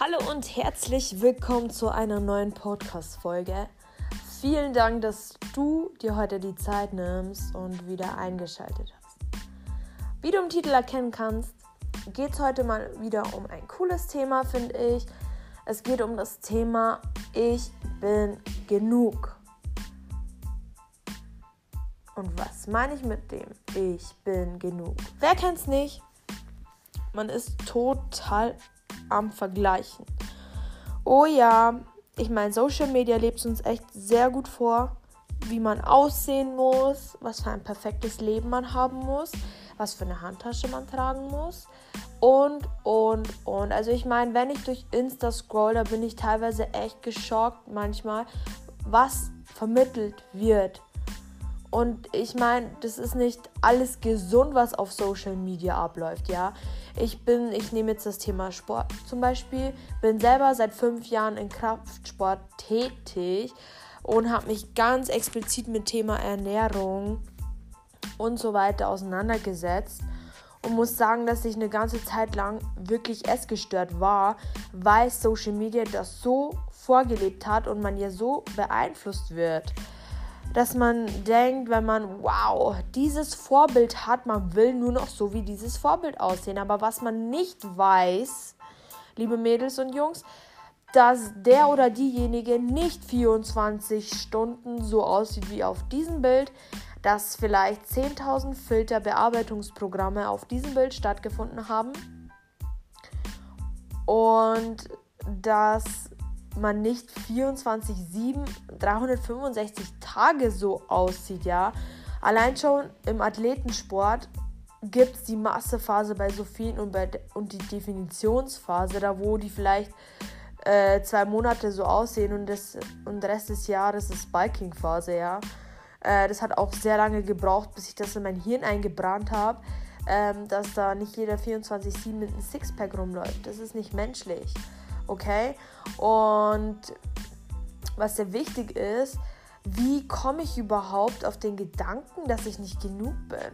Hallo und herzlich willkommen zu einer neuen Podcast-Folge. Vielen Dank, dass du dir heute die Zeit nimmst und wieder eingeschaltet hast. Wie du im Titel erkennen kannst, geht es heute mal wieder um ein cooles Thema, finde ich. Es geht um das Thema Ich bin genug. Und was meine ich mit dem Ich bin genug? Wer kennt's nicht? Man ist total am Vergleichen. Oh ja, ich meine, Social Media lebt uns echt sehr gut vor, wie man aussehen muss, was für ein perfektes Leben man haben muss, was für eine Handtasche man tragen muss und, und, und. Also ich meine, wenn ich durch Insta scroll, da bin ich teilweise echt geschockt manchmal, was vermittelt wird. Und ich meine, das ist nicht alles gesund, was auf Social Media abläuft, ja. Ich bin, ich nehme jetzt das Thema Sport zum Beispiel, bin selber seit fünf Jahren in Kraftsport tätig und habe mich ganz explizit mit Thema Ernährung und so weiter auseinandergesetzt und muss sagen, dass ich eine ganze Zeit lang wirklich essgestört war, weil Social Media das so vorgelebt hat und man ja so beeinflusst wird dass man denkt, wenn man, wow, dieses Vorbild hat, man will nur noch so wie dieses Vorbild aussehen. Aber was man nicht weiß, liebe Mädels und Jungs, dass der oder diejenige nicht 24 Stunden so aussieht wie auf diesem Bild, dass vielleicht 10.000 Filterbearbeitungsprogramme auf diesem Bild stattgefunden haben und dass man nicht 24-7, 365 Tage so aussieht, ja. Allein schon im Athletensport gibt es die Massephase bei so vielen und, bei, und die Definitionsphase, da wo die vielleicht äh, zwei Monate so aussehen und, das, und der Rest des Jahres ist Biking-Phase, ja. Äh, das hat auch sehr lange gebraucht, bis ich das in mein Hirn eingebrannt habe, ähm, dass da nicht jeder 24-7 mit einem Sixpack rumläuft. Das ist nicht menschlich okay? Und was sehr wichtig ist, wie komme ich überhaupt auf den Gedanken, dass ich nicht genug bin?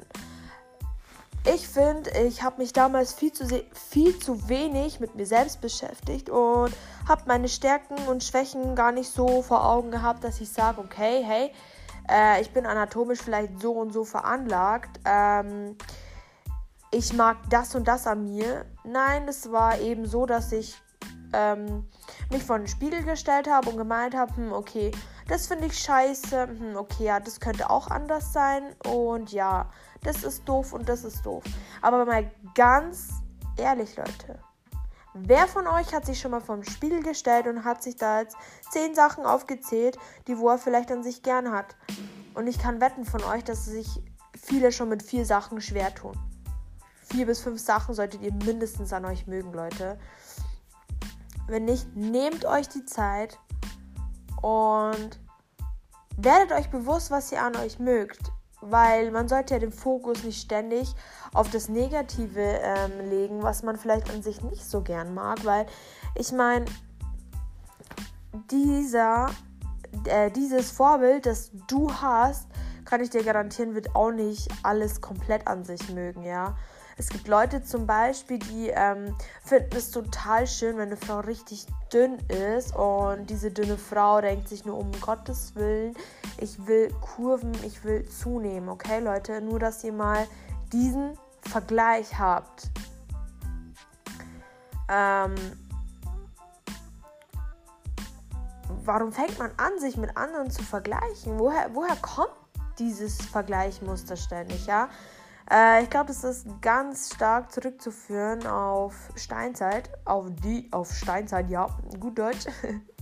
Ich finde, ich habe mich damals viel zu, viel zu wenig mit mir selbst beschäftigt und habe meine Stärken und Schwächen gar nicht so vor Augen gehabt, dass ich sage, okay, hey, äh, ich bin anatomisch vielleicht so und so veranlagt. Ähm, ich mag das und das an mir. Nein, es war eben so, dass ich ähm, mich vor den Spiegel gestellt habe und gemeint habe, hm, okay, das finde ich scheiße, hm, okay, ja, das könnte auch anders sein und ja, das ist doof und das ist doof. Aber mal ganz ehrlich, Leute, wer von euch hat sich schon mal vor den Spiegel gestellt und hat sich da jetzt zehn Sachen aufgezählt, die wo er vielleicht an sich gern hat? Und ich kann wetten von euch, dass sich viele schon mit vier Sachen schwer tun. Vier bis fünf Sachen solltet ihr mindestens an euch mögen, Leute. Wenn nicht, nehmt euch die Zeit und werdet euch bewusst, was ihr an euch mögt. Weil man sollte ja den Fokus nicht ständig auf das Negative ähm, legen, was man vielleicht an sich nicht so gern mag. Weil ich meine, dieser, äh, dieses Vorbild, das du hast, kann ich dir garantieren, wird auch nicht alles komplett an sich mögen, ja. Es gibt Leute zum Beispiel, die ähm, finden es total schön, wenn eine Frau richtig dünn ist und diese dünne Frau denkt sich nur um Gottes Willen, ich will Kurven, ich will zunehmen, okay Leute? Nur, dass ihr mal diesen Vergleich habt. Ähm, warum fängt man an, sich mit anderen zu vergleichen? Woher, woher kommt dieses Vergleichmuster ständig, ja? Äh, ich glaube, das ist ganz stark zurückzuführen auf Steinzeit, auf die, auf Steinzeit, ja, gut Deutsch,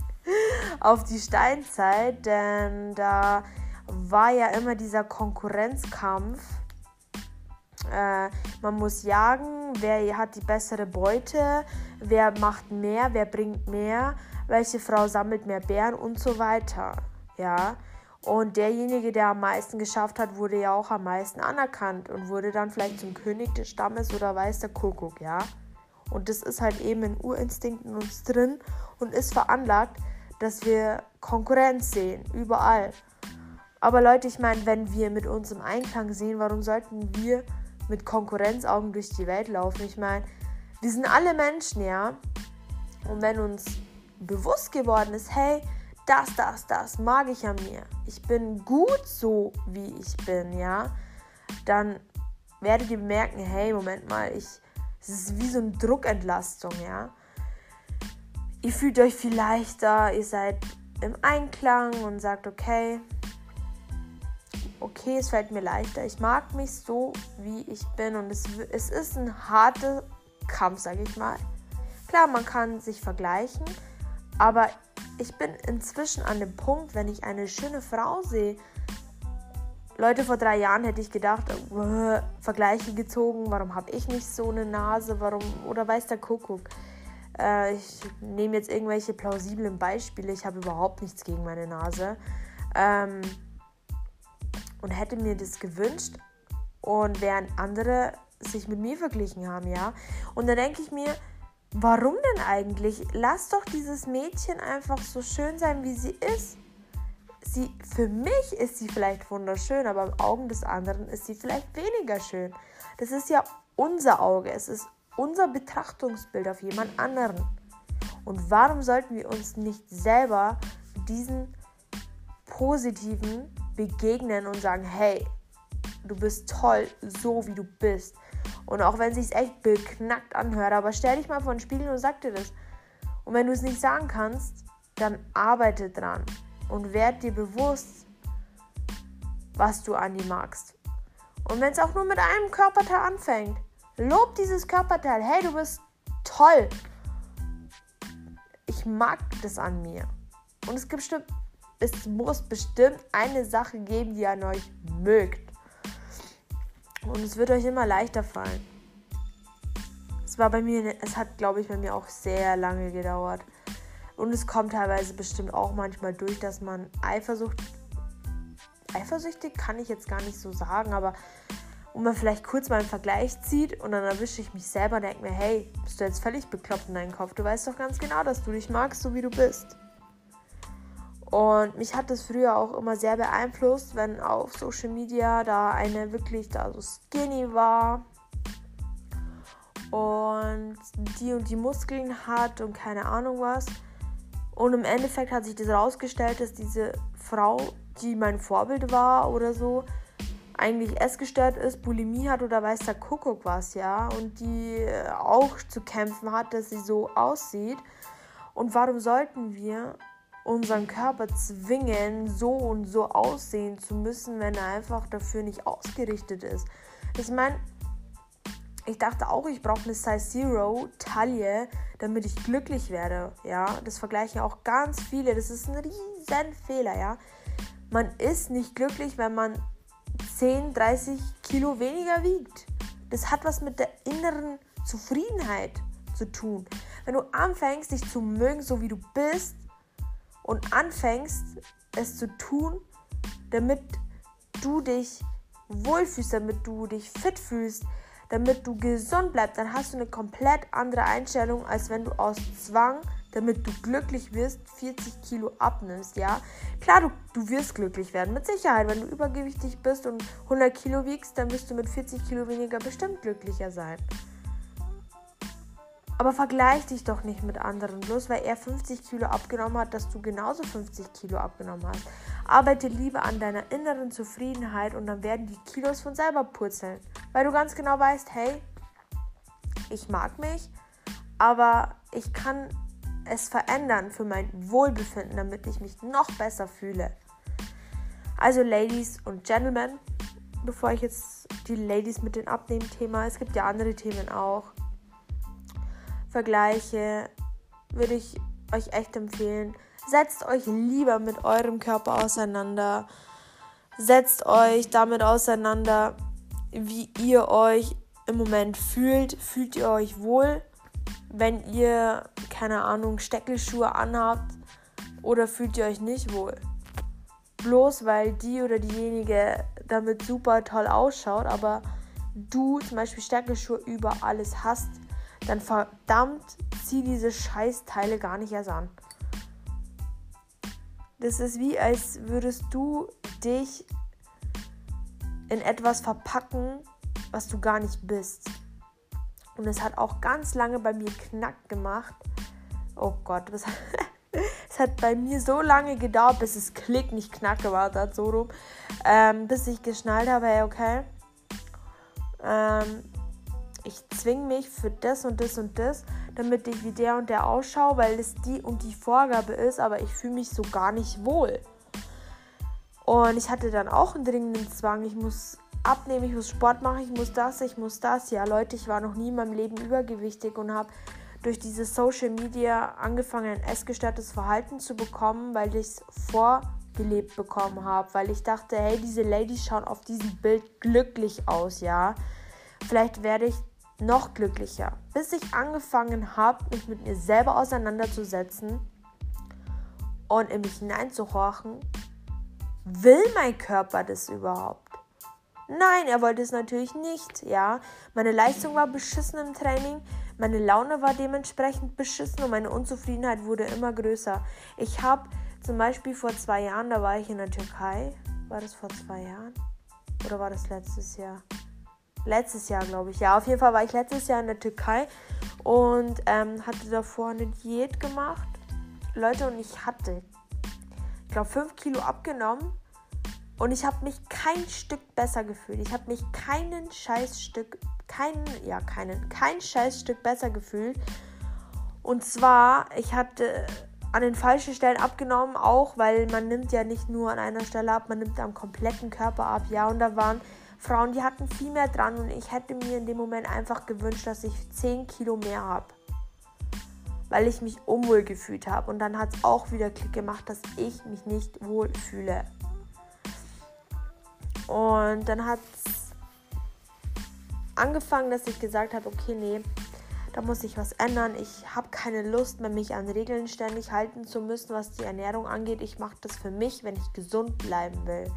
auf die Steinzeit, denn da war ja immer dieser Konkurrenzkampf. Äh, man muss jagen, wer hat die bessere Beute, wer macht mehr, wer bringt mehr, welche Frau sammelt mehr Bären und so weiter. Ja, und derjenige, der am meisten geschafft hat, wurde ja auch am meisten anerkannt und wurde dann vielleicht zum König des Stammes oder weiß der Kuckuck, ja. Und das ist halt eben in uns drin und ist veranlagt, dass wir Konkurrenz sehen, überall. Aber Leute, ich meine, wenn wir mit uns im Einklang sehen, warum sollten wir mit Konkurrenzaugen durch die Welt laufen? Ich meine, wir sind alle Menschen, ja. Und wenn uns bewusst geworden ist, hey, das, das, das mag ich an mir. Ich bin gut so, wie ich bin, ja. Dann werdet ihr merken, hey, Moment mal, ich, es ist wie so eine Druckentlastung, ja. Ihr fühlt euch viel leichter, ihr seid im Einklang und sagt, okay, okay, es fällt mir leichter. Ich mag mich so, wie ich bin. Und es, es ist ein harter Kampf, sage ich mal. Klar, man kann sich vergleichen, aber ich bin inzwischen an dem Punkt, wenn ich eine schöne Frau sehe. Leute, vor drei Jahren hätte ich gedacht, äh, Vergleiche gezogen, warum habe ich nicht so eine Nase, warum, oder weiß der Kuckuck. Äh, ich nehme jetzt irgendwelche plausiblen Beispiele, ich habe überhaupt nichts gegen meine Nase. Ähm, und hätte mir das gewünscht und während andere sich mit mir verglichen haben, ja. Und da denke ich mir, warum denn eigentlich? Lass doch dieses Mädchen einfach so schön sein, wie sie ist. Sie, für mich ist sie vielleicht wunderschön, aber im Augen des anderen ist sie vielleicht weniger schön. Das ist ja unser Auge, es ist unser Betrachtungsbild auf jemand anderen. Und warum sollten wir uns nicht selber diesen positiven begegnen und sagen, hey, du bist toll, so wie du bist. Und auch wenn es sich echt beknackt anhört, aber stell dich mal vor den Spiegel und sag dir das. Und wenn du es nicht sagen kannst, dann arbeite dran und werd dir bewusst, was du an dir magst. Und wenn es auch nur mit einem Körperteil anfängt, lob dieses Körperteil. Hey, du bist toll. Ich mag das an mir. Und es gibt bestimmt es muss bestimmt eine Sache geben, die ihr an euch mögt. Und es wird euch immer leichter fallen. Es war bei mir, es hat, glaube ich, bei mir auch sehr lange gedauert. Und es kommt teilweise bestimmt auch manchmal durch, dass man Eifersucht, eifersüchtig kann ich jetzt gar nicht so sagen, aber und man vielleicht kurz mal einen Vergleich zieht und dann erwische ich mich selber und denke mir, hey, bist du jetzt völlig bekloppt in deinem Kopf? Du weißt doch ganz genau, dass du dich magst, so wie du bist. Und mich hat das früher auch immer sehr beeinflusst, wenn auf Social Media da eine wirklich da so skinny war und die und die Muskeln hat und keine Ahnung was. Und im Endeffekt hat sich das herausgestellt, dass diese Frau, die mein Vorbild war oder so, eigentlich essgestört ist, Bulimie hat oder weiß der Kuckuck was, ja. Und die auch zu kämpfen hat, dass sie so aussieht. Und warum sollten wir unseren Körper zwingen, so und so aussehen zu müssen, wenn er einfach dafür nicht ausgerichtet ist. Ich meine, ich dachte auch, ich brauche eine Size Zero Taille, damit ich glücklich werde. Ja, das vergleichen auch ganz viele. Das ist ein riesen Fehler. Ja, man ist nicht glücklich, wenn man 10, 30 Kilo weniger wiegt. Das hat was mit der inneren Zufriedenheit zu tun. Wenn du anfängst, dich zu mögen, so wie du bist, und anfängst, es zu tun, damit du dich wohlfühlst, damit du dich fit fühlst, damit du gesund bleibst, dann hast du eine komplett andere Einstellung, als wenn du aus Zwang, damit du glücklich wirst, 40 Kilo abnimmst, ja. Klar, du, du wirst glücklich werden, mit Sicherheit. Wenn du übergewichtig bist und 100 Kilo wiegst, dann wirst du mit 40 Kilo weniger bestimmt glücklicher sein. Aber vergleich dich doch nicht mit anderen, bloß weil er 50 Kilo abgenommen hat, dass du genauso 50 Kilo abgenommen hast. Arbeite lieber an deiner inneren Zufriedenheit und dann werden die Kilos von selber purzeln. Weil du ganz genau weißt, hey, ich mag mich, aber ich kann es verändern für mein Wohlbefinden, damit ich mich noch besser fühle. Also Ladies und Gentlemen, bevor ich jetzt die Ladies mit dem Abnehmen-Thema, es gibt ja andere Themen auch Vergleiche, würde ich euch echt empfehlen. Setzt euch lieber mit eurem Körper auseinander. Setzt euch damit auseinander, wie ihr euch im Moment fühlt. Fühlt ihr euch wohl, wenn ihr, keine Ahnung, Steckelschuhe anhabt? Oder fühlt ihr euch nicht wohl? Bloß weil die oder diejenige damit super toll ausschaut, aber du zum Beispiel Steckelschuhe über alles hast, dann verdammt zieh diese Scheißteile gar nicht erst an. Das ist wie, als würdest du dich in etwas verpacken, was du gar nicht bist. Und es hat auch ganz lange bei mir knack gemacht. oh Gott, das, es hat bei mir so lange gedauert, bis es Klick, nicht Knacke war, da so rum, ähm, bis ich geschnallt habe, hey, okay, ähm, ich zwinge mich für das und das und das, damit ich wie der und der ausschaue, weil es die und die Vorgabe ist, aber ich fühle mich so gar nicht wohl. Und ich hatte dann auch einen dringenden Zwang. Ich muss abnehmen, ich muss Sport machen, ich muss das, ich muss das. Ja, Leute, ich war noch nie in meinem Leben übergewichtig und habe durch diese Social Media angefangen, ein essgestörtes Verhalten zu bekommen, weil ich es vorgelebt bekommen habe. Weil ich dachte, hey, diese Ladies schauen auf diesem Bild glücklich aus, ja. Vielleicht werde ich noch glücklicher. Bis ich angefangen habe, mich mit mir selber auseinanderzusetzen und in mich hineinzuhorchen Will mein Körper das überhaupt? Nein, er wollte es natürlich nicht, ja. Meine Leistung war beschissen im Training, meine Laune war dementsprechend beschissen und meine Unzufriedenheit wurde immer größer. Ich habe zum Beispiel vor zwei Jahren, da war ich in der Türkei. War das vor zwei Jahren? Oder war das letztes Jahr? Letztes Jahr, glaube ich. Ja, auf jeden Fall war ich letztes Jahr in der Türkei und ähm, hatte davor eine Diät gemacht. Leute, und ich hatte glaube, 5 Kilo abgenommen und ich habe mich kein Stück besser gefühlt. Ich habe mich keinen Scheißstück, keinen, ja, keinen, kein Scheißstück besser gefühlt. Und zwar, ich hatte an den falschen Stellen abgenommen, auch weil man nimmt ja nicht nur an einer Stelle ab, man nimmt am kompletten Körper ab. Ja, und da waren Frauen, die hatten viel mehr dran und ich hätte mir in dem Moment einfach gewünscht, dass ich 10 Kilo mehr habe weil ich mich unwohl gefühlt habe. Und dann hat es auch wieder Klick gemacht, dass ich mich nicht wohl fühle. Und dann hat es angefangen, dass ich gesagt habe, okay, nee, da muss ich was ändern. Ich habe keine Lust mehr, mich an Regeln ständig halten zu müssen, was die Ernährung angeht. Ich mache das für mich, wenn ich gesund bleiben will.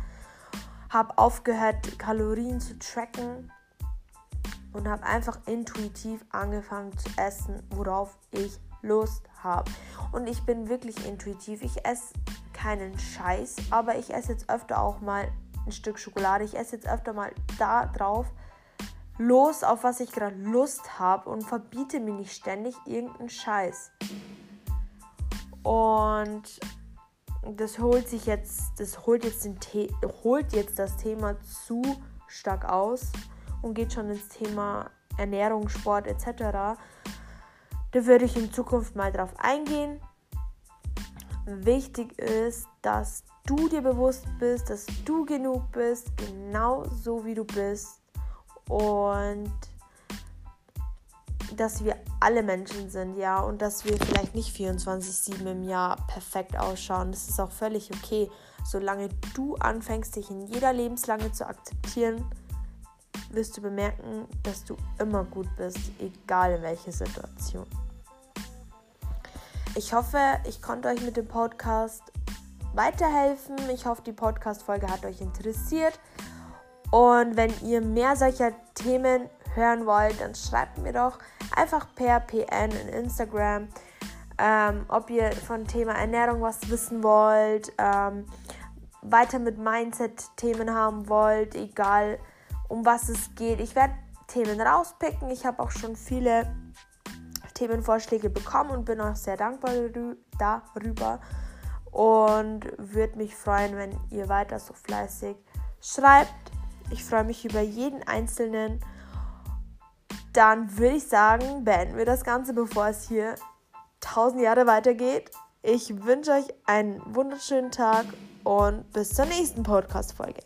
Habe aufgehört, Kalorien zu tracken und habe einfach intuitiv angefangen zu essen, worauf ich Lust habe. Und ich bin wirklich intuitiv. Ich esse keinen Scheiß, aber ich esse jetzt öfter auch mal ein Stück Schokolade. Ich esse jetzt öfter mal da drauf los, auf was ich gerade Lust habe und verbiete mir nicht ständig irgendeinen Scheiß. Und das holt sich jetzt, das holt jetzt, den The holt jetzt das Thema zu stark aus und geht schon ins Thema Ernährung, Sport etc. Da würde ich in Zukunft mal drauf eingehen. Wichtig ist, dass du dir bewusst bist, dass du genug bist, genau so wie du bist. Und dass wir alle Menschen sind, ja, und dass wir vielleicht nicht 24-7 im Jahr perfekt ausschauen. Das ist auch völlig okay, solange du anfängst, dich in jeder Lebenslange zu akzeptieren, wirst du bemerken, dass du immer gut bist, egal in welcher Situation. Ich hoffe, ich konnte euch mit dem Podcast weiterhelfen. Ich hoffe, die Podcast-Folge hat euch interessiert. Und wenn ihr mehr solcher Themen hören wollt, dann schreibt mir doch einfach per PN in Instagram, ähm, ob ihr von Thema Ernährung was wissen wollt, ähm, weiter mit Mindset-Themen haben wollt, egal um was es geht. Ich werde Themen rauspicken. Ich habe auch schon viele Themenvorschläge bekommen und bin auch sehr dankbar darüber und würde mich freuen, wenn ihr weiter so fleißig schreibt. Ich freue mich über jeden einzelnen. Dann würde ich sagen, beenden wir das Ganze, bevor es hier tausend Jahre weitergeht. Ich wünsche euch einen wunderschönen Tag und bis zur nächsten Podcast-Folge.